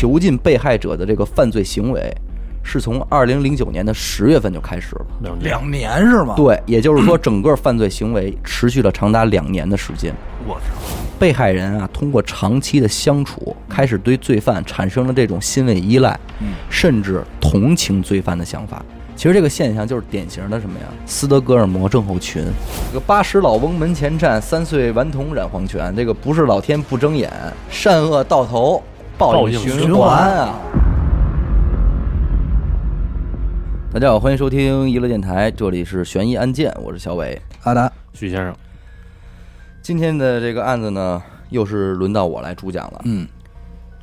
囚禁被害者的这个犯罪行为，是从二零零九年的十月份就开始了。两年两年是吗？，对，也就是说，整个犯罪行为持续了长达两年的时间。我操，被害人啊，通过长期的相处，开始对罪犯产生了这种心理依赖，甚至同情罪犯的想法。其实这个现象就是典型的什么呀？斯德哥尔摩症候群。这个八十老翁门前站，三岁顽童染黄泉。这个不是老天不睁眼，善恶到头报报应应循循环啊！大家好，欢迎收听娱乐电台，这里是悬疑案件，我是小伟。阿达，徐先生，今天的这个案子呢，又是轮到我来主讲了。嗯，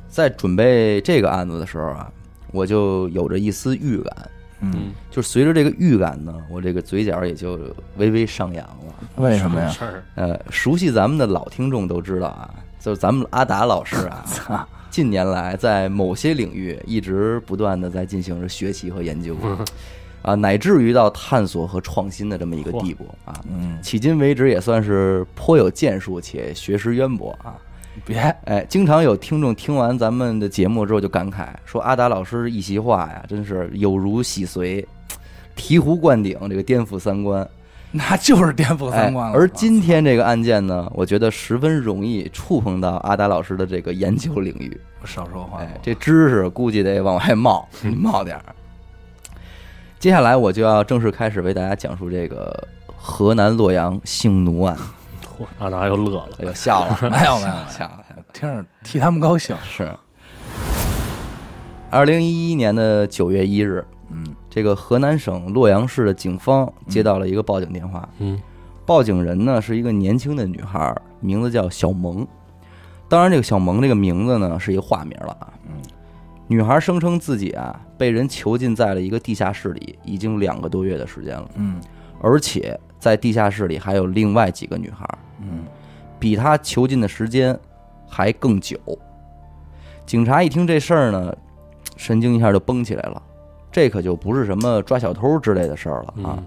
在准备这个案子的时候啊，我就有着一丝预感，嗯，就随着这个预感呢，我这个嘴角也就微微上扬了。为什么呀？呃，熟悉咱们的老听众都知道啊，就是咱们阿达老师啊，近年来在某些领域一直不断的在进行着学习和研究，啊，乃至于到探索和创新的这么一个地步啊。嗯，迄今为止也算是颇有建树且学识渊博啊。别，哎，经常有听众听完咱们的节目之后就感慨说：“阿达老师一席话呀，真是有如洗髓，醍醐灌顶，这个颠覆三观。那就是颠覆哎三观了。而今天这个案件呢，我觉得十分容易触碰到阿达老师的这个研究领域。我少说话，哎，这知识估计得往外冒，冒点儿。接下来我就要正式开始为大家讲述这个河南洛阳性奴案。嚯，阿达又乐了。又，笑了，没有没有笑了，笑了。听着替他们高兴。是，二零一一年的九月一日，嗯，这个河南省洛阳市的警方接到了一个报警电话，嗯，报警人呢是一个年轻的女孩，名字叫小萌。当然，这个小萌这个名字呢是一个化名了啊。嗯，女孩声称自己啊被人囚禁在了一个地下室里，已经两个多月的时间了，嗯而且在地下室里还有另外几个女孩，嗯，比她囚禁的时间还更久。警察一听这事儿呢，神经一下就绷起来了。这可就不是什么抓小偷之类的事儿了啊！嗯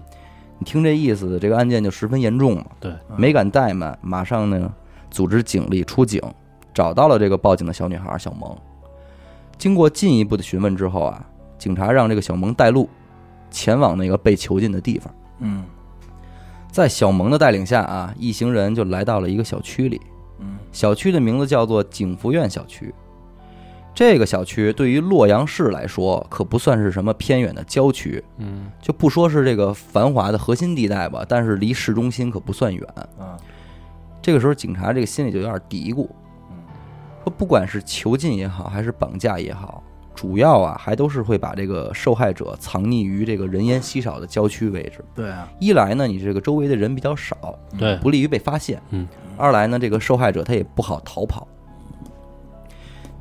你听这意思，这个案件就十分严重了。对，没敢怠慢，马上呢组织警力出警，找到了这个报警的小女孩小萌。经过进一步的询问之后啊，警察让这个小萌带路，前往那个被囚禁的地方。嗯在小萌的带领下啊，一行人就来到了一个小区里。嗯小区的名字叫做景福苑小区。这个小区对于洛阳市来说，可不算是什么偏远的郊区，嗯，就不说是这个繁华的核心地带吧，但是离市中心可不算远。啊，这个时候，警察这个心里就有点嘀咕，不管是囚禁也好，还是绑架也好，主要啊还都是会把这个受害者藏匿于这个人烟稀少的郊区位置。对啊，一来呢，你这个周围的人比较少，对，不利于被发现；嗯，二来呢，这个受害者他也不好逃跑。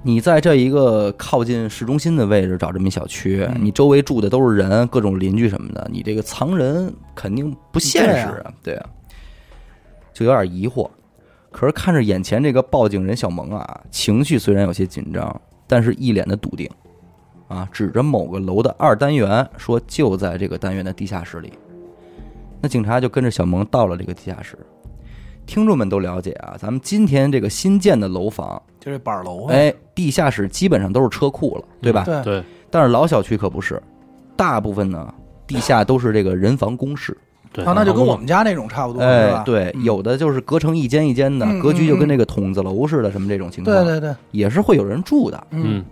你在这一个靠近市中心的位置找这么一小区，嗯你周围住的都是人，各种邻居什么的，你这个藏人肯定不现实啊，对啊，就有点疑惑。可是看着眼前这个报警人小萌啊，情绪虽然有些紧张，但是一脸的笃定，啊，指着某个楼的二单元说就在这个单元的地下室里。那警察就跟着小萌到了这个地下室。听众们都了解啊，咱们今天这个新建的楼房，就这板楼啊，哎，地下室基本上都是车库了，对吧？对，对但是老小区可不是，大部分呢地下都是这个人防公室。对，啊，那就跟我们家那种差不多，是吧，？哎对，嗯有的就是隔成一间一间的，嗯格局就跟那个筒子楼似的，什么这种情况，对对对，也是会有人住的。嗯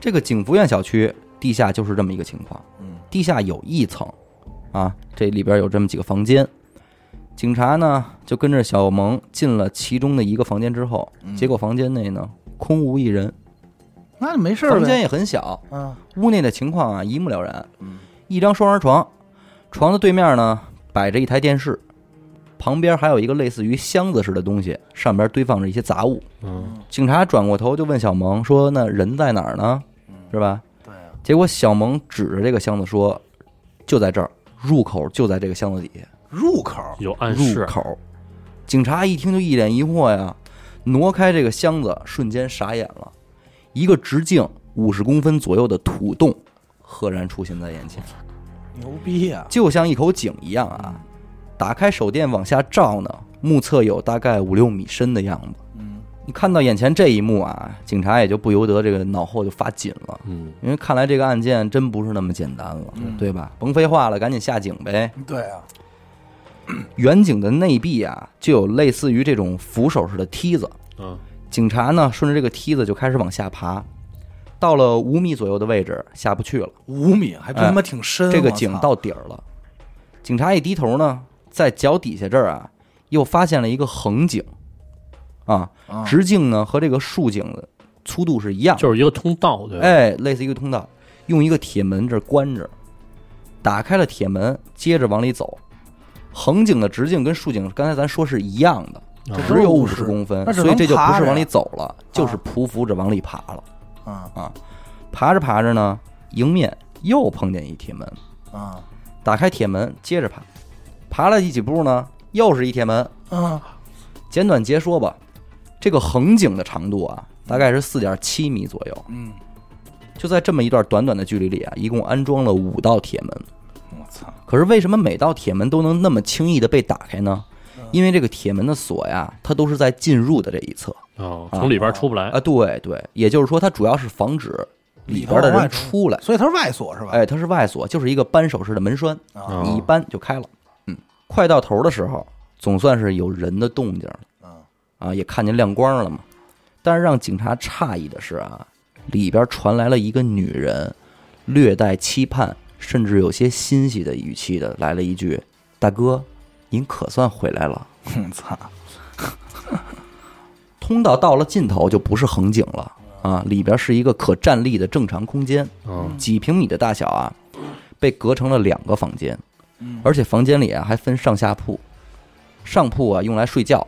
这个景福苑小区地下就是这么一个情况，嗯地下有一层，啊，这里边有这么几个房间。警察呢就跟着小萌进了其中的一个房间之后，嗯结果房间内呢空无一人，那就没事儿房间也很小，嗯屋内的情况啊一目了然。嗯一张双人床，床的对面呢摆着一台电视，旁边还有一个类似于箱子似的东西，上边堆放着一些杂物。嗯警察转过头就问小萌说：“那人在哪儿呢？是吧对啊，？”结果小萌指着这个箱子说：“就在这儿，入口就在这个箱子底下。入口，有暗示入，口。”警察一听就一脸疑惑呀，挪开这个箱子，瞬间傻眼了。一个直径五十公分左右的土洞，赫然出现在眼前。牛逼呀，就像一口井一样啊。打开手电往下照呢，目测有大概五六米深的样子。嗯你看到眼前这一幕啊，警察也就不由得这个脑后就发紧了，嗯，因为看来这个案件真不是那么简单了，嗯对吧？甭废话了，赶紧下井呗。对啊，远景的内壁啊，就有类似于这种扶手式的梯子，嗯，警察呢顺着这个梯子就开始往下爬，到了五米左右的位置下不去了，五米还真他妈挺深。这个井到底儿了。警察一低头呢，在脚底下这儿啊，又发现了一个横井，啊，啊直径呢和这个竖井的粗度是一样，就是一个通道，对吧？哎，类似一个通道，用一个铁门这儿关着，打开了铁门，接着往里走。横井的直径跟竖井刚才咱说是一样的，啊只有五是十公分所以这就不是往里走了，就是匍匐着往里爬了。啊啊爬着爬着呢，迎面又碰见一铁门，啊打开铁门，接着爬，爬了几步呢，又是一铁门。啊简短截说吧，这个横井的长度啊，大概是四点七米左右。嗯，就在这么一段短短的距离里啊，一共安装了五道铁门。我操，可是为什么每道铁门都能那么轻易的被打开呢？嗯因为这个铁门的锁呀，它都是在进入的这一侧哦，啊从里边出不来啊。对对，也就是说，它主要是防止里边的人出来。所以它是外锁是吧？哎，它是外锁，就是一个扳手式的门栓，啊你一扳就开了。嗯，快到头的时候，总算是有人的动静了啊啊，也看见亮光了嘛。但是让警察诧异的是啊，里边传来了一个女人略带期盼，甚至有些欣喜的语气的来了一句：“大哥，您可算回来了。我操，” 通道到了尽头就不是横井了啊，里边是一个可站立的正常空间，嗯几平米的大小啊，被隔成了两个房间，嗯而且房间里啊还分上下铺，上铺啊用来睡觉，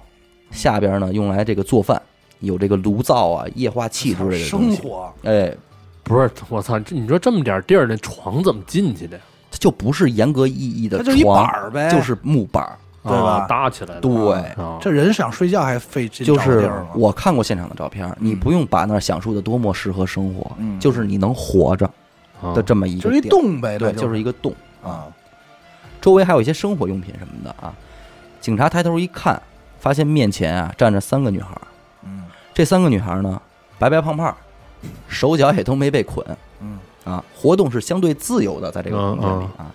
下边呢用来这个做饭，有这个炉灶啊、液化气之类的东西。生活哎，不是，我操，这你说这么点地儿，那床怎么进去的呀？它就不是严格意义的它就一板床，儿呗，就是木板儿。对吧啊搭起来的，对，啊，这人想睡觉还费劲就是我看过现场的照片，你不用把那儿享受的多么适合生活，嗯就是你能活着啊的这么一就是一个地儿，洞呗，对，就是一个洞。啊，周围还有一些生活用品什么的啊。警察抬头一看，发现面前啊站着三个女孩儿。嗯这三个女孩呢，白白胖胖，手脚也都没被捆嗯啊，活动是相对自由的，在这个嗯空间里啊，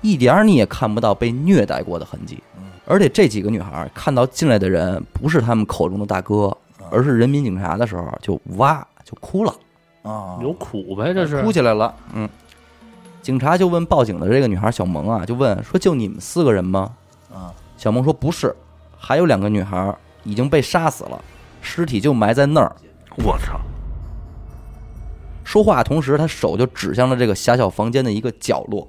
一点儿你也看不到被虐待过的痕迹嗯。而且这几个女孩看到进来的人不是他们口中的大哥，嗯而是人民警察的时候，就哇就哭了，啊，有苦呗，这是哭起来了。嗯，警察就问报警的这个女孩小萌啊，就问说就你们四个人吗？啊小萌说不是，还有两个女孩已经被杀死了，尸体就埋在那儿。我操，说话同时，他手就指向了这个狭小房间的一个角落。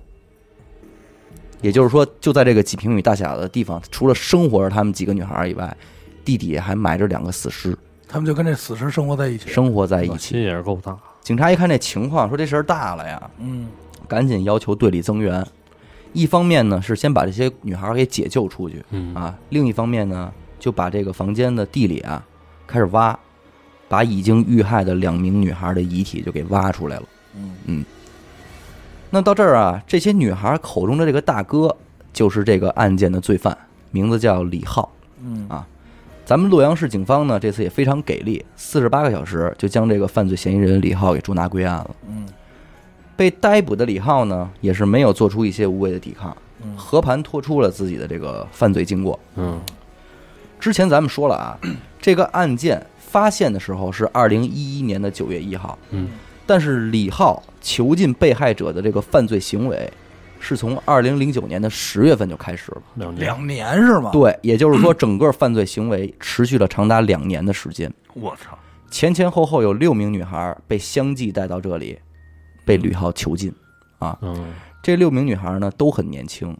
也就是说，就在这个几平米大小的地方，除了生活着他们几个女孩以外，地底下还埋着两个死尸，他们就跟这死尸生活在一起，生活在一起。心起。也是够大，警察一看这情况，说这事儿大了呀，嗯。赶紧要求队里增援。一方面呢是先把这些女孩给解救出去嗯。啊，另一方面呢就把这个房间的地里啊开始挖，把已经遇害的两名女孩的遗体就给挖出来了。嗯那到这儿啊，这些女孩口中的这个大哥就是这个案件的罪犯，名字叫李浩。嗯啊咱们洛阳市警方呢，这次也非常给力，四十八个小时就将这个犯罪嫌疑人李浩给捉拿归案了。嗯被逮捕的李浩呢，也是没有做出一些无谓的抵抗，嗯和盘托出了自己的这个犯罪经过。嗯之前咱们说了啊，这个案件发现的时候是二零一一年的九月一号，嗯。但是李浩囚禁被害者的这个犯罪行为，是从二零零九年的十月份就开始了。两年，两年是吗？，对，也就是说，整个犯罪行为持续了长达两年的时间，我操，前前后后有六名女孩被相继带到这里，被吕浩囚禁。嗯。这六名女孩呢都很年轻，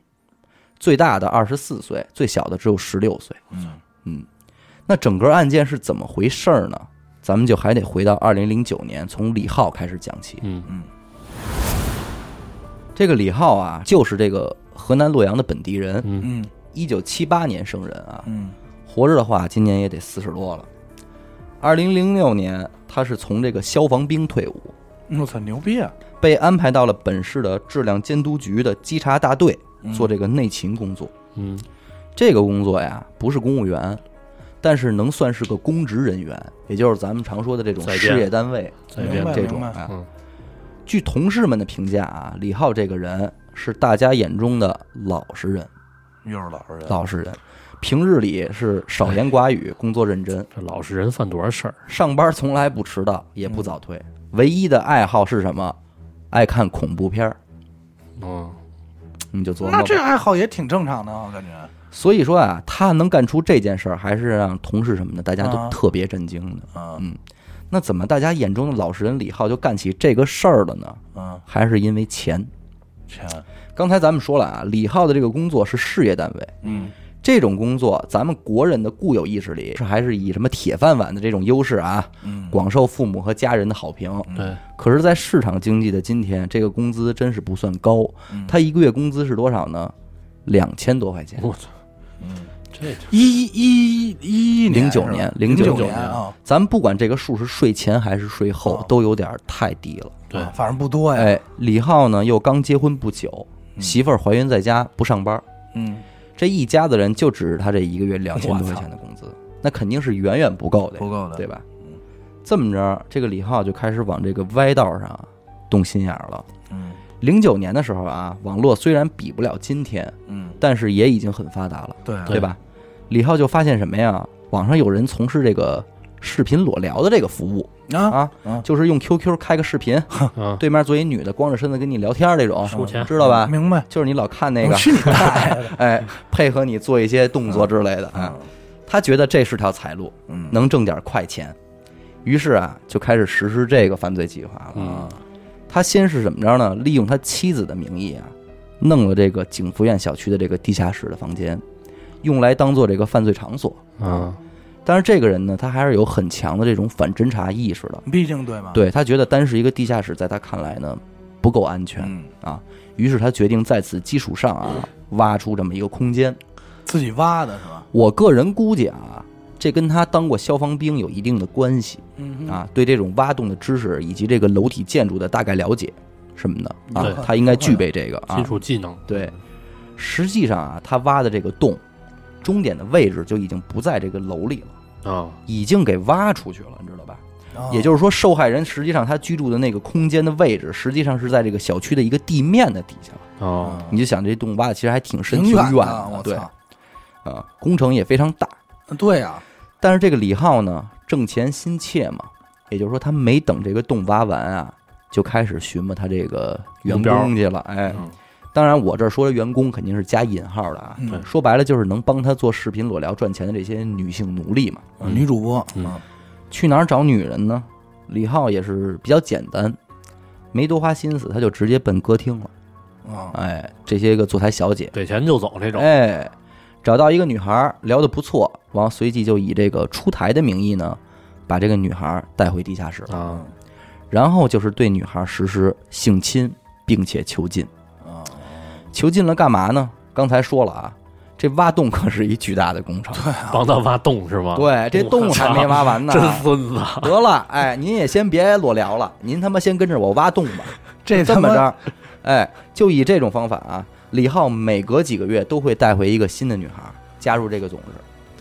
最大的二十四岁，最小的只有十六岁。嗯。嗯，那整个案件是怎么回事儿呢？咱们就还得回到二零零九年，从李浩开始讲起。嗯嗯这个李浩啊，就是这个河南洛阳的本地人，嗯嗯一九七八年生人啊，嗯活着的话，今年也得四十多了。二零零六年，他是从这个消防兵退伍，嗯，我操，牛逼啊！被安排到了本市的质量监督局的稽查大队嗯做这个内勤工作。嗯这个工作呀，不是公务员，但是能算是个公职人员，也就是咱们常说的这种事业单位这种啊。嗯据同事们的评价啊，李浩这个人是大家眼中的老实人，又是老实人，老实人，平日里是少言寡语，工作认真，这老实人犯多少事儿？上班从来不迟到，也不早退，唯一的爱好是什么？爱看恐怖片儿。嗯，你就琢磨那这。爱好也挺正常的，我感觉。所以说啊，他能干出这件事儿，还是让同事什么的大家都啊特别震惊的。嗯嗯，那怎么大家眼中的老实人李浩就干起这个事儿了呢？嗯，还是因为钱。钱，刚才咱们说了啊，李浩的这个工作是事业单位，嗯这种工作咱们国人的固有意识里是还是以什么铁饭碗的这种优势啊，嗯，广受父母和家人的好评。对，可是，在市场经济的今天，这个工资真是不算高。嗯他一个月工资是多少呢？两千多块钱。我操，嗯，这一一一一09是吧？年零09年啊，咱们不管这个数是税前还是税后哦，都有点太低了。对。啊反正不多呀。哎，李浩呢又刚结婚不久，媳妇儿怀孕在家不上班，嗯，这一家子人就指着他这一个月两千多块钱的工资，那肯定是远远不够的，不够的。对吧？这么着，这个李浩就开始往这个歪道上动心眼儿了。嗯零九年的时候啊，网络虽然比不了今天，嗯，但是也已经很发达了，对对吧？李浩就发现什么呀？网上有人从事这个视频裸聊的这个服务啊，啊，嗯就是用 QQ 开个视频，啊，对面坐一女的，光着身子跟你聊天这种，收钱知道吧？明白。就是你老看那个我，去你大爷的！哎，配合你做一些动作之类的啊。他觉得这是条财路，嗯能挣点快钱，于是啊，就开始实施这个犯罪计划了。嗯他先是怎么着呢？利用他妻子的名义啊，弄了这个景福苑小区的这个地下室的房间，用来当做这个犯罪场所。啊，但是这个人呢，他还是有很强的这种反侦查意识的。毕竟对吗，，对他觉得单是一个地下室，在他看来呢不够安全嗯，啊，于是他决定在此基础上啊，挖出这么一个空间。自己挖的是吧？我个人估计啊，这跟他当过消防兵有一定的关系嗯啊，对这种挖洞的知识以及这个楼体建筑的大概了解什么的啊，他应该具备这个啊基。础技能，对，实际上啊，他挖的这个洞，终点的位置就已经不在这个楼里了，啊，已经给挖出去了，你知道吧？啊也就是说，受害人实际上他居住的那个空间的位置，实际上是在这个小区的一个地面的底下了。哦，你就想这洞挖的其实还挺深、挺挺远远的，我对操！啊，工程也非常大。对呀，但是这个李浩呢，挣钱心切嘛，也就是说，他没等这个洞挖完啊，就开始寻摸他这个员工去了。哎，嗯。当然我这儿说的员工肯定是加引号的啊，嗯。说白了就是能帮他做视频裸聊赚钱的这些女性奴隶嘛。嗯。女主播，嗯。嗯。去哪儿找女人呢？李浩也是比较简单，没多花心思，他就直接奔歌厅了。啊，哎，这些个坐台小姐，给钱就走这种，哎，找到一个女孩儿聊得不错，完随即就以这个出台的名义呢，把这个女孩儿带回地下室了，啊，然后就是对女孩儿实施性侵，并且囚禁。啊，囚禁了干嘛呢？刚才说了啊，这挖洞可是一巨大的工程。帮他挖洞是吗？对，这洞还没挖完呢。真孙子，得了，哎，您也先别裸聊了，您他妈先跟着我挖洞吧。这这么着，哎，就以这种方法啊，李浩每隔几个月都会带回一个新的女孩儿加入这个组织，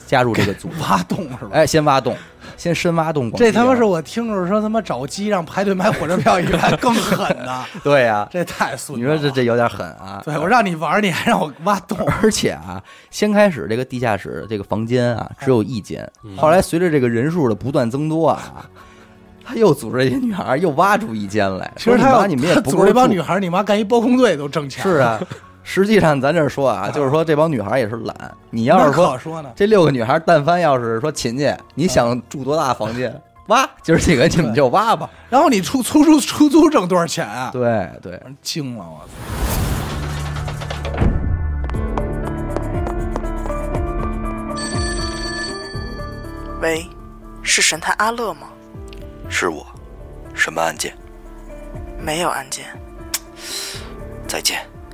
加入这个组织。挖洞是吧？哎，先挖洞，先深挖洞。这他妈是我听着说他妈找鸡让排队买火车票以来 更狠的，对呀、这太损你。说这这有点狠啊！对我让你玩，你还让我挖洞，而且啊，先开始这个地下室这个房间啊只有一间，嗯后来随着这个人数的不断增多啊，他又组织一些女孩儿又挖出一间来。其实他要说你们也他组不织这帮女孩，你妈干一包工队都挣钱。是啊，实际上咱这说啊，就是说这帮女孩也是懒。你要是说说呢，这六个女孩，但凡要是说勤去，你想住多大房间？挖，今儿几个你们就挖吧。然后你出出租出租挣多少钱啊？对对，惊了我操！喂，是神探阿乐吗？是我。什么案件？没有案件。再见。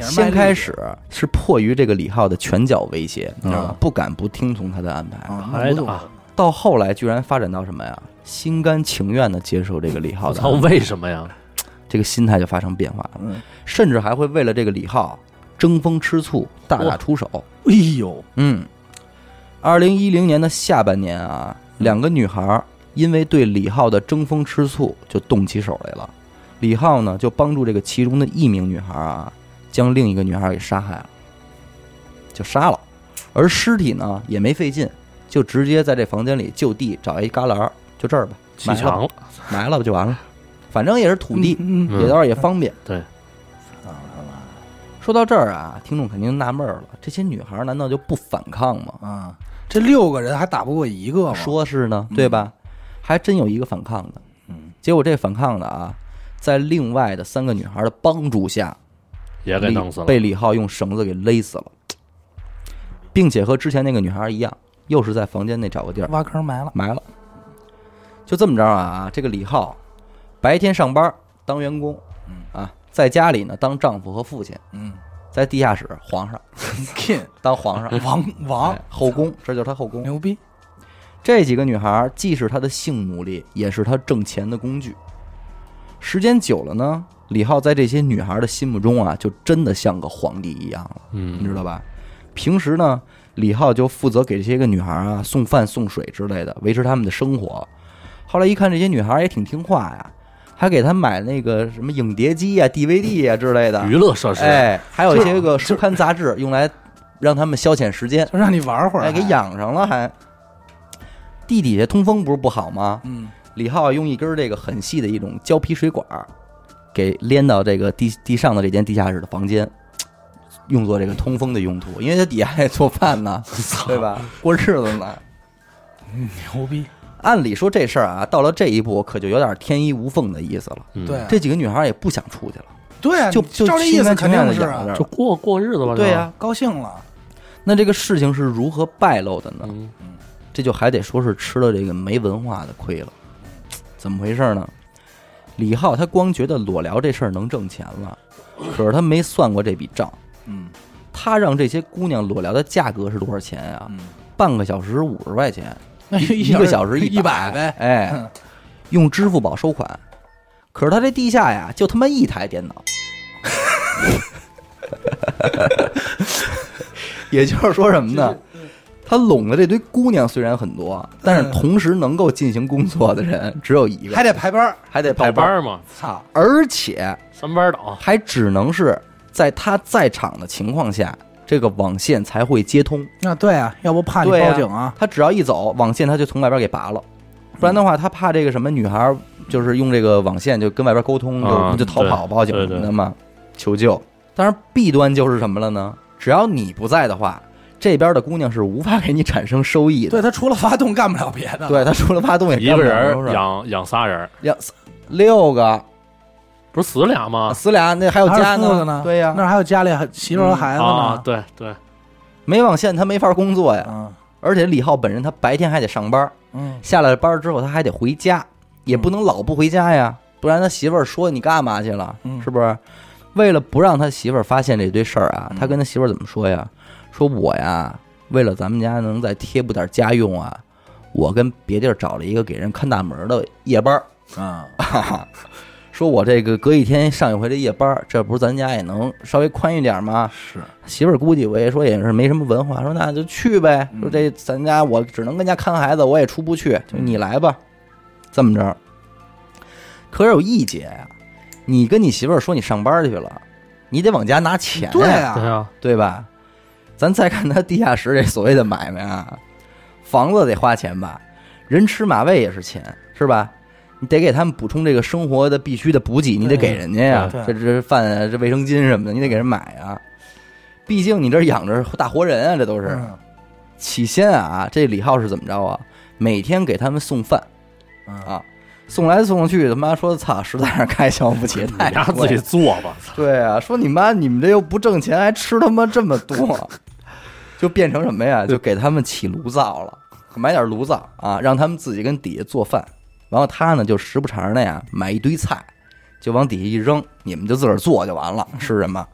先开始是迫于这个李浩的拳脚威胁，你知道吗嗯？不敢不听从他的安排。到后来居然发展到什么呀？心甘情愿的接受这个李浩，的安排，为什么呀？这个心态就发生变化了，嗯，甚至还会为了这个李浩争风吃醋，大打出手。哎呦，嗯，二零一零年的下半年啊，两个女孩因为对李浩的争风吃醋，就动起手来了。李浩呢，就帮助这个其中的一名女孩啊，将另一个女孩给杀害了，就杀了。而尸体呢，也没费劲，就直接在这房间里就地找一旮旯，就这儿吧，埋了埋了吧就完了。反正也是土地，嗯，嗯也倒是也方便。对，说到这儿啊，听众肯定纳闷了：这些女孩难道就不反抗吗？啊，这六个人还打不过一个吗？说是呢，对吧？还真有一个反抗的。嗯，结果这反抗的啊，在另外的三个女孩的帮助下，李也给弄死了。被李浩用绳子给勒死了，并且和之前那个女孩一样，又是在房间内找个地儿挖坑埋了，埋了。就这么着啊，这个李浩白天上班当员工，啊，在家里呢当丈夫和父亲，嗯在地下室皇上，king 当皇上，王王哎后宫，这就是他后宫。牛逼，这几个女孩既是他的性奴隶，也是他挣钱的工具。时间久了呢，李浩在这些女孩的心目中啊，就真的像个皇帝一样了，嗯你嗯，知道吧？平时呢，李浩就负责给这些个女孩啊送饭送水之类的，维持她们的生活。后来一看这些女孩也挺听话呀，还给她买那个什么影碟机啊、DVD 啊之类的，娱乐设施，哎，还有一些个书刊杂志，用来让他们消遣时间。就让你玩会儿，哎，给，养上了还。地底下通风不是不好吗？嗯，李浩用一根这个很细的一种胶皮水管儿，给连到这个地地上的这间地下室的房间，用作这个通风的用途。因为他底下还得做饭呢，对吧？过日子呢。牛逼，按理说这事儿啊，到了这一步，可就有点天衣无缝的意思了。嗯对，这几个女孩也不想出去了，对啊，就就照这意思肯定是就过过日子吧。对呀、高兴了，那这个事情是如何败露的呢？嗯，这就还得说是吃了这个没文化的亏了。怎么回事呢？李浩他光觉得裸聊这事儿能挣钱了，可是他没算过这笔账。嗯他让这些姑娘裸聊的价格是多少钱呀？嗯，半个小时五十块钱，那一一个小时一百百呗，哎，嗯用支付宝收款。可是他这地下呀，就他妈一台电脑。也就是说什么呢？他拢的这堆姑娘虽然很多，但是同时能够进行工作的人只有一个，还得排班儿，还得排班儿，嘛，操，而且三班倒。还只能是在他在场的情况下，这个网线才会接通。那对啊，要不怕你报警啊，他只要一走，网线他就从外边给拔了，不然的话，他怕这个什么女孩儿就是用这个网线就跟外边沟通，就啊就逃跑、报警什么的嘛，求救。当然，弊端就是什么了呢？只要你不在的话，这边的姑娘是无法给你产生收益的。对他除了发动干不了别的，对，他除了发动也一个干不了什么人养养仨人，养六个。不是死俩吗？死俩，那还有还家有四个呢，对呀，那还有家里还媳妇儿和孩子啊，呢，对对，没网线他没法工作呀。嗯而且李浩本人他白天还得上班，嗯，下了班之后他还得回家，也不能老不回家呀，不然他媳妇儿说你干嘛去了，嗯。是不是？为了不让他媳妇儿发现这堆事儿啊，他跟他媳妇儿怎么说呀？说我呀，为了咱们家能再贴补点家用啊，我跟别地儿找了一个给人看大门的夜班儿，啊，说我这个隔一天上一回这夜班儿，这不是咱家也能稍微宽裕点吗？是，媳妇儿估计我也说也是没什么文化，说那就去呗。说这咱家我只能跟家看孩子，我也出不去，就你来吧。这么着，可是有一节呀、你跟你媳妇儿说你上班去了，你得往家拿钱呀，对啊，对啊，对吧？咱再看他地下室这所谓的买卖啊，房子得花钱吧，人吃马喂也是钱，是吧？你得给他们补充这个生活的必须的补给，你得给人家呀。对这这饭啊，这卫生巾什么的，你得给人买啊。毕竟你这养着大活人啊，这都是。嗯起先啊，这李浩是怎么着啊？每天给他们送饭，嗯啊送来送去，他妈说操，实在是开销不起，你太俩贵自己做吧。对啊，说你妈你们这又不挣钱，还吃他妈这么多，就变成什么呀？就给他们起炉灶了，买点炉灶啊，让他们自己跟底下做饭。然后他呢，就时不常的呀，买一堆菜，就往底下一扔，你们就自个儿做就完了，吃什么？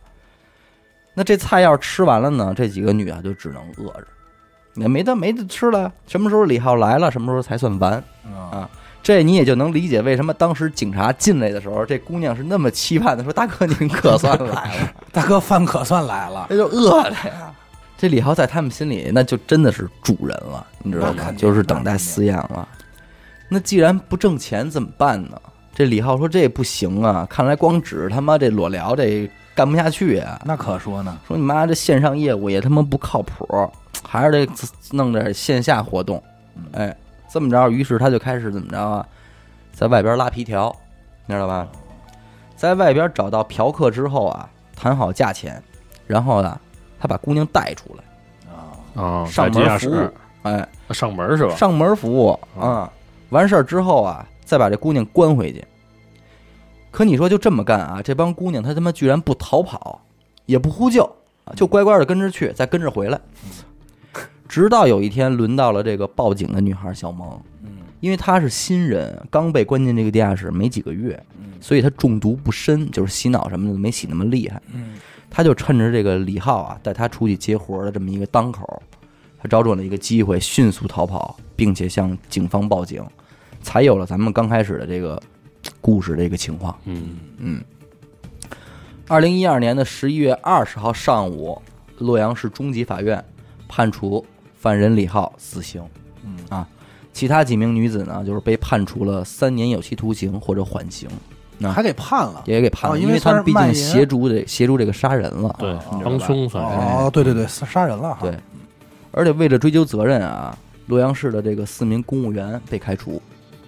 那这菜要是吃完了呢，这几个女啊就只能饿着，也没得没得吃了。什么时候李浩来了，什么时候才算完？啊，这你也就能理解为什么当时警察进来的时候，这姑娘是那么期盼的，说：“大哥，您可算来了。”大哥饭可算来了，这就饿了呀。这李豪在他们心里，那就真的是主人了，你知道吗？就是等待饲养了。那既然不挣钱怎么办呢？这李浩说这不行啊，看来光指他妈这裸聊这干不下去啊。那可说呢。说你妈这线上业务也他妈不靠谱，还是得弄点线下活动。哎，这么着，于是他就开始怎么着啊，在外边拉皮条，你知道吧？在外边找到嫖客之后啊，谈好价钱，然后呢，他把姑娘带出来，啊，上在地下门服务室，哎，上门是吧？上门服务啊。完事儿之后啊，再把这姑娘关回去。可你说就这么干啊？这帮姑娘她他妈居然不逃跑，也不呼救，啊就乖乖的跟着去，再跟着回来。直到有一天轮到了这个报警的女孩小萌，嗯因为她是新人，刚被关进这个地下室没几个月，嗯所以她中毒不深，就是洗脑什么的没洗那么厉害。嗯他就趁着这个李浩啊带他出去接活的这么一个当口，他找准了一个机会，迅速逃跑，并且向警方报警，才有了咱们刚开始的这个故事的一个情况。嗯嗯，二零一二年的十一月二十号上午，洛阳市中级法院判处犯人李浩死刑。嗯啊，其他几名女子呢，就是被判处了三年有期徒刑或者缓刑，啊还给判了。也给判了，哦因为因为他们毕竟算是卖淫协助这协助这个杀人了。对哦，帮凶算是。哦，对对对，杀杀人了哈。对，而且为了追究责任啊，洛阳市的这个四名公务员被开除，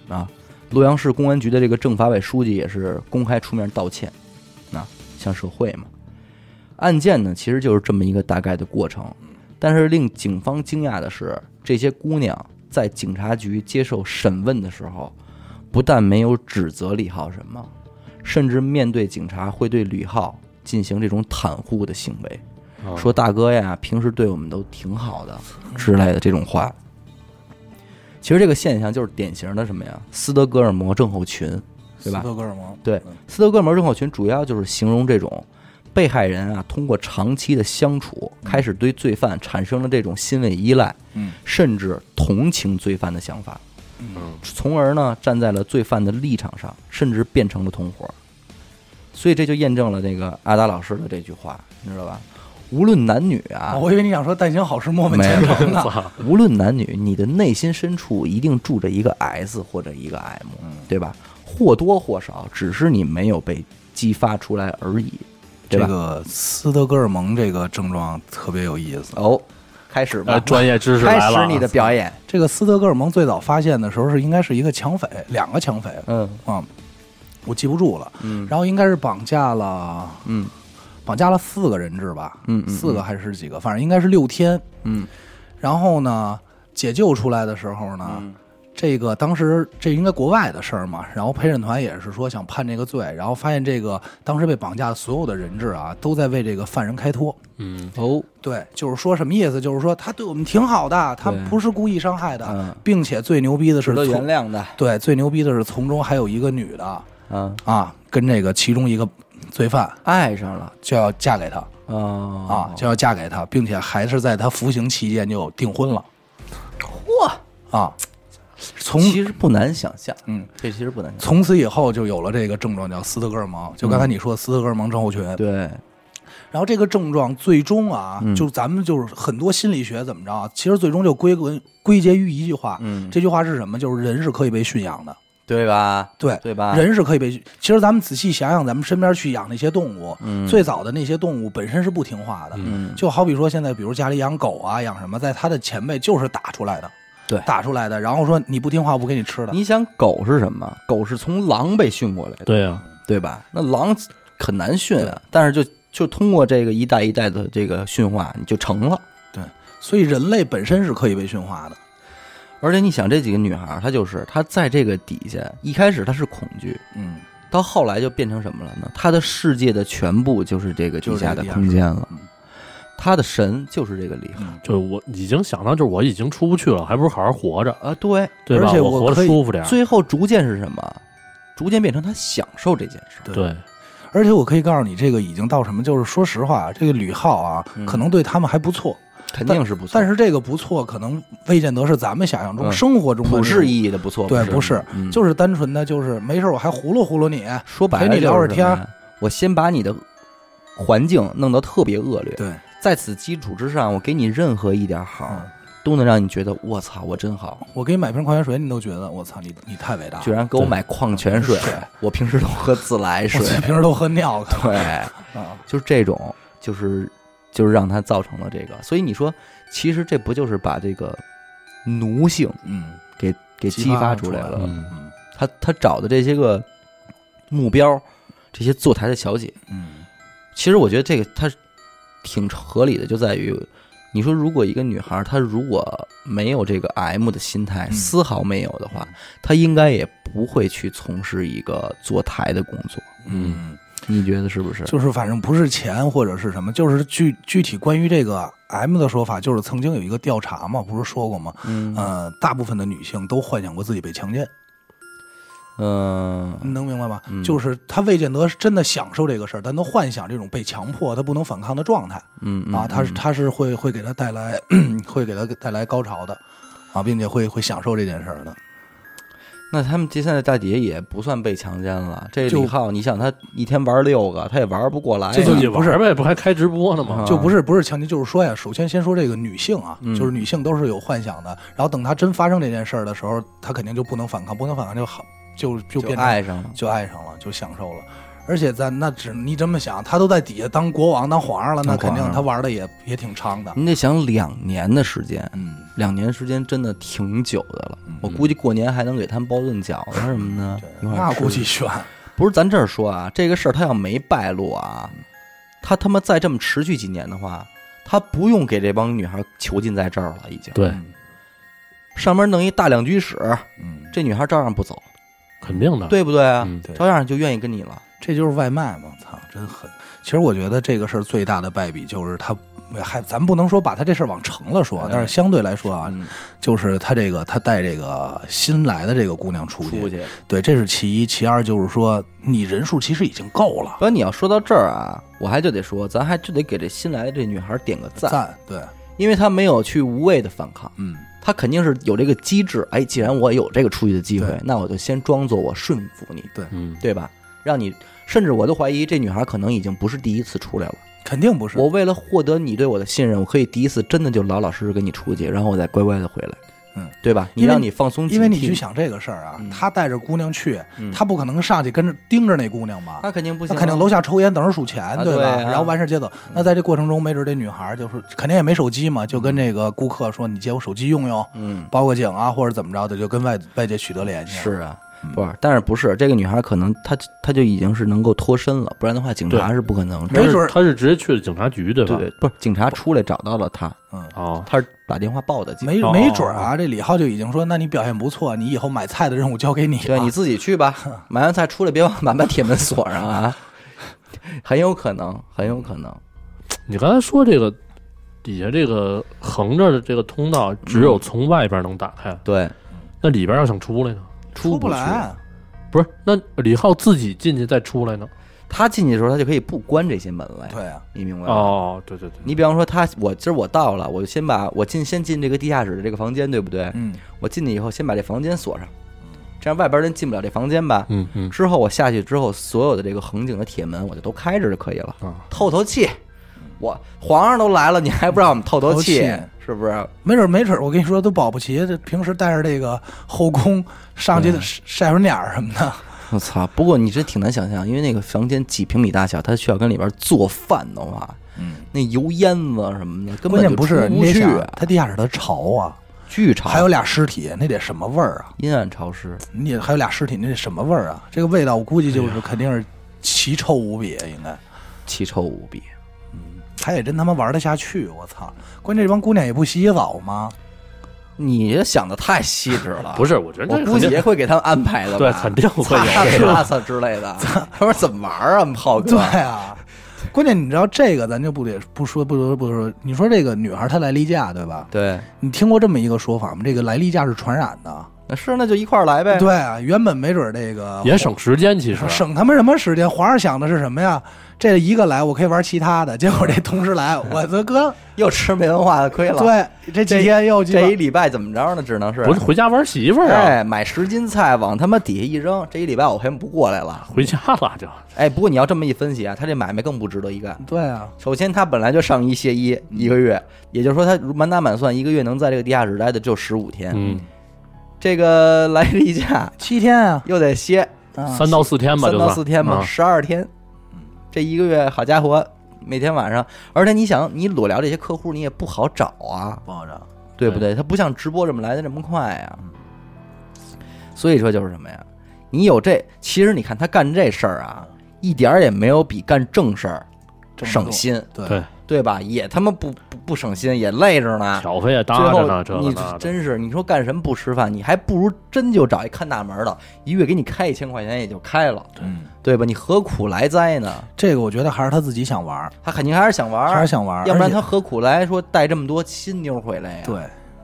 啊，洛阳市公安局的这个政法委书记也是公开出面道歉，啊，向社会嘛。案件呢，其实就是这么一个大概的过程，但是令警方惊讶的是，这些姑娘在警察局接受审问的时候，不但没有指责李浩什么，甚至面对警察会对吕浩进行这种袒护的行为。啊说大哥呀，平时对我们都挺好的之类的这种话。其实这个现象就是典型的什么呀？斯德哥尔摩症候群，对吧斯德哥尔摩。对嗯，斯德哥尔摩症候群主要就是形容这种被害人啊，通过长期的相处，开始对罪犯产生了这种心理依赖，嗯甚至同情罪犯的想法，嗯从而呢站在了罪犯的立场上，甚至变成了同伙。所以这就验证了这个阿达老师的这句话，你知道吧？无论男女啊，我以为你想说“但行好事，莫问前程”呢。无论男女，你的内心深处一定住着一个 S 或者一个 M，对吧？或多或少，只是你没有被激发出来而已，对吧？这个斯德哥尔蒙这个症状特别有意思。哦，开始吧呃，，专业知识来了啊，开始你的表演。这个斯德哥尔蒙最早发现的时候是应该是一个抢匪，两个抢匪。嗯。啊，我记不住了。嗯。然后应该是绑架了嗯。绑架了四个人质吧，嗯嗯。四个还是几个，反正应该是六天。嗯。然后呢，解救出来的时候呢，嗯这个当时这应该国外的事儿嘛，然后陪审团也是说想判这个罪，然后发现这个当时被绑架的所有的人质啊，都在为这个犯人开脱。嗯哦对，就是说什么意思？就是说他对我们挺好的，他不是故意伤害的，嗯，并且最牛逼的是原从谅的。对最牛逼的是从中还有一个女的嗯，啊，跟这个其中一个罪犯爱上了就要嫁给他啊啊，就要嫁给他，并且还是在他服刑期间就订婚了嚯！啊。从其实不难想象，嗯，这其实不难想象。从此以后就有了这个症状，叫斯德哥尔摩。就刚才你说的斯德哥尔摩症候群。对，然后这个症状最终啊，嗯就咱们就是很多心理学怎么着啊，其实最终就归归归结于一句话。嗯，这句话是什么？就是人是可以被驯养的。对吧？对，对吧？人是可以被驯。其实咱们仔细想想，咱们身边去养那些动物，嗯最早的那些动物本身是不听话的。嗯就好比说现在，比如家里养狗啊，养什么，在它的前辈就是打出来的，对打出来的，然后说你不听话，我不给你吃的。你想狗是什么？狗是从狼被训过来的，对呀，对吧？那狼很难训啊，但是就就通过这个一代一代的这个驯化，你就成了。对所以人类本身是可以被驯化的。而且你想，这几个女孩，她就是她在这个底下，一开始她是恐惧，嗯，到后来就变成什么了呢？她的世界的全部就是这个地下的空间了嗯，她的神就是这个李浩就是我已经想到，就是我已经出不去了，还不如好好活着，啊，对。对吧？而且我活得舒服点。最后逐渐是什么？逐渐变成他享受这件事。对，而且我可以告诉你，这个已经到什么，就是说实话，这个吕浩啊，嗯。可能对他们还不错，肯定是不错，但是这个不错，可能未见得是咱们想象中、嗯。生活中的普世意义的不错，对，不不是，嗯就是单纯的就是没事儿我还糊弄糊弄你，说白了陪你聊会儿就是什么天我先把你的环境弄得特别恶劣，对，在此基础之上，我给你任何一点好，嗯。都能让你觉得我操，我真好。我给你买瓶矿泉水，你都觉得我操，你你太伟大了，居然给我买矿泉水，我平时都喝自来水。我，平时都喝尿 对，啊，就是这种，就是就是让他造成了这个。所以你说，其实这不就是把这个奴性嗯，给给激发出来了？嗯。嗯。他他找的这些个目标，这些坐台的小姐，嗯。其实我觉得这个他挺合理的，就在于你说，如果一个女孩她如果没有这个 M 的心态，嗯丝毫没有的话，她应该也不会去从事一个坐台的工作。嗯，你觉得是不是？就是反正不是钱或者是什么，就是具具体关于这个 M 的说法，就是曾经有一个调查嘛，不是说过吗？嗯呃，大部分的女性都幻想过自己被强奸，嗯你能明白吗？嗯就是他未见得是真的享受这个事儿，但都幻想这种被强迫、他不能反抗的状态嗯啊，他是嗯她是会会给他带来会给他带来高潮的啊，并且会会享受这件事儿的。那他们这现在大姐也不算被强奸了。这就李浩，你想他一天玩六个，他也玩不过来呀。这就不是玩呗，不还开直播呢吗？啊就不是不是强奸，就是说呀，首先先说这个女性啊，嗯就是女性都是有幻想的，然后等她真发生这件事儿的时候，她肯定就不能反抗，不能反抗就好，就就就变成爱上了。就爱上了，就享受了。而且咱那只你这么想，他都在底下当国王、当皇上了，那肯定他玩的也也挺长的。你得想两年的时间，嗯，两年时间真的挺久的了嗯。我估计过年还能给他们包顿饺子什么的。那估计悬。不是咱这儿说啊，这个事儿他要没败露啊，他他妈再这么持续几年的话，他不用给这帮女孩囚禁在这儿了，已经。对，嗯上面弄一大两居室，嗯，这女孩照样不走，肯定的。对不对啊？嗯对照样就愿意跟你了。这就是外卖嘛，操，真狠。其实我觉得这个事儿最大的败笔就是他，还咱不能说把他这事儿往成了说嗯，但是相对来说啊，嗯，就是他这个他带这个新来的这个姑娘出去，出去。对，这是其一，其二就是说你人数其实已经够了，不过你要说到这儿啊，我还就得说，咱还就得给这新来的这女孩点个赞，赞，对，因为她没有去无谓的反抗，嗯，她肯定是有这个机制。哎，既然我有这个出去的机会，那我就先装作我顺服你，嗯，对吧？让你，甚至我都怀疑这女孩可能已经不是第一次出来了。肯定不是，我为了获得你对我的信任，我可以第一次真的就老老实实跟你出去，然后我再乖乖的回来，嗯，对吧？你让你放松警惕，因为你去想这个事儿啊嗯，他带着姑娘去，嗯他不可能上去跟着盯着那姑娘吧？那肯定不行啊，他肯定楼下抽烟等着数钱，啊对吧？啊然后完事儿接走。那在这过程中，没准这女孩就是肯定也没手机嘛，就跟这个顾客说：“你借我手机用用，嗯，报个警啊，或者怎么着的，就跟外外界取得联系。”是，啊，不是，但是不是这个女孩可能她她就已经是能够脱身了，不然的话警察是不可能。没准儿他是直接去了警察局，对吧？对对，不是警察出来找到了她，嗯，哦，她是打电话报的警。没哦没准儿啊，这李浩就已经说：“那你表现不错，你以后买菜的任务交给你了。”对，你自己去吧，买完菜出来别忘把把铁门锁上啊，很有可能，很有可能。你刚才说这个底下这个横着的这个通道，只有从外边能打开，对，那里边要想出来呢？出不。来。不是，那李浩自己进去再出来呢？他进去的时候，他就可以不关这些门了呀，对啊，你明白吗？哦，对对对，你比方说他，我今儿我到了，我就先把我进先进这个地下室的这个房间，对不对？嗯，我进去以后，先把这房间锁上，这样外边人进不了这房间吧？嗯嗯之后我下去之后，所有的这个横井的铁门我就都开着就可以了，啊，透透气。我皇上都来了，你还不让我们透透气透气，是不是？没准儿没准儿，我跟你说都保不齐，这平时带着这个后宫上去对晒会儿脸儿什么的。我操！不过你这挺难想象，因为那个房间几平米大小，他需要跟里边做饭的话，嗯，那油烟子什么的，根本就不是你得想啊，它地下室它潮啊，巨潮，还有俩尸体，那得什么味儿啊？阴暗潮湿。你还有俩尸体，那得什么味儿啊？这个味道我估计就是肯定是奇臭无比，应该。奇臭无比。他也真他妈玩得下去，我操！关键这帮姑娘也不洗澡吗？你想的太细致了，不是，我觉得我估计也会给他们安排的吧，对，肯定会有擦这个。擦擦之类的。他说怎么玩啊，炮哥？对啊，关键你知道这个，咱就不得不说不得不说。你说这个女孩她来例假对吧？对，你听过这么一个说法吗？这个来例假是传染的，那是那就一块儿来呗。对啊，原本没准儿这个也省时间，其实省他妈什么时间？皇上想的是什么呀？这一个来，我可以玩其他的。结果这同时来，我的哥，又吃没文化的亏了。，对，这几天又这一礼拜怎么着呢？只能是不是回家玩媳妇儿啊？哎，买十斤菜往他妈底下一扔，这一礼拜我陪不过来了。回家了就哎，不过你要这么一分析啊，他这买卖更不值得一干。对啊，首先，他本来就上一歇一一个月，也就是说，他满打满算一个月能在这个地下室待的就十五天。嗯，这个来例假七天啊，又得歇啊三到四天吧，三到四天吧，啊十二天。这一个月，好家伙，每天晚上，而且你想，你裸聊这些客户，你也不好找啊，不好找。对不对？他不像直播这么来的这么快呀。所以说就是什么呀？你有这，其实你看他干这事儿啊，一点儿也没有比干正事儿省心，对对对吧？也他妈不不不省心，也累着呢。挑费也最搭着呢，这你真是，你说干什么不吃饭？你还不如真就找一看大门的，一月给你开一千块钱也就开了，嗯，对吧？你何苦来哉呢？这个我觉得还是他自己想玩，他肯定还是想玩，还是想玩要不然他何苦来说带这么多新妞回来呀？对，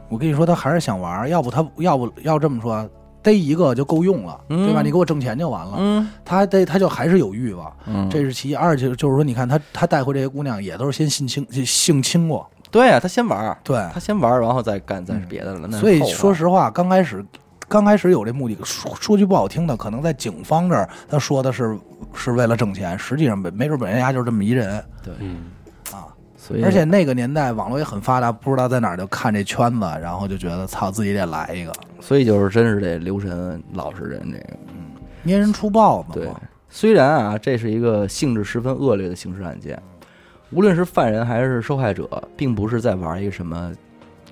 我跟你说，他还是想玩，要不他要不要这么说，逮一个就够用了，嗯对吧？你给我挣钱就完了。嗯他逮他就还是有欲望，嗯，这是其一。二就是就是说，你看他他带回这些姑娘，也都是先性侵性侵过，对啊，他先玩儿，对，他先玩儿，然后再干再是别的了。那所以说实话，刚开始刚开始有这目的，说说句不好听的，可能在警方这儿他说的是是为了挣钱，实际上没没准本人家就是这么一人嗯，啊。所以而且那个年代网络也很发达，不知道在哪儿就看这圈子，然后就觉得操自己得来一个，所以就是真是得留神老实人这个。嗯捏人出豹子对。，虽然啊，这是一个性质十分恶劣的刑事案件，无论是犯人还是受害者，并不是在玩一个什么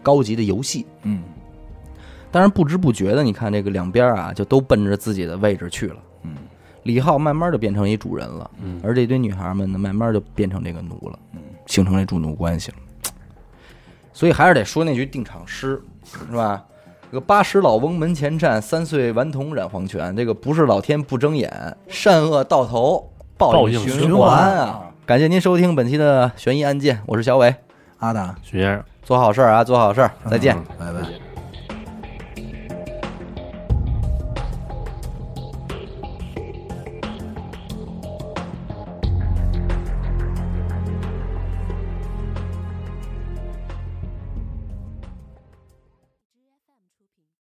高级的游戏。嗯，但是不知不觉的，你看这个两边啊，就都奔着自己的位置去了。嗯，李浩慢慢就变成一主人了，嗯而这堆女孩们呢，慢慢就变成这个奴了，嗯，形成这主奴关系了。所以还是得说那句定场诗，是吧？这个八十老翁门前站，三岁顽童染黄泉。这个不是老天不睁眼，善恶到头报报应循循环环啊！感谢您收听本期的悬疑案件，我是小伟，阿达。徐先生，做好事儿啊，做好事儿，再见。嗯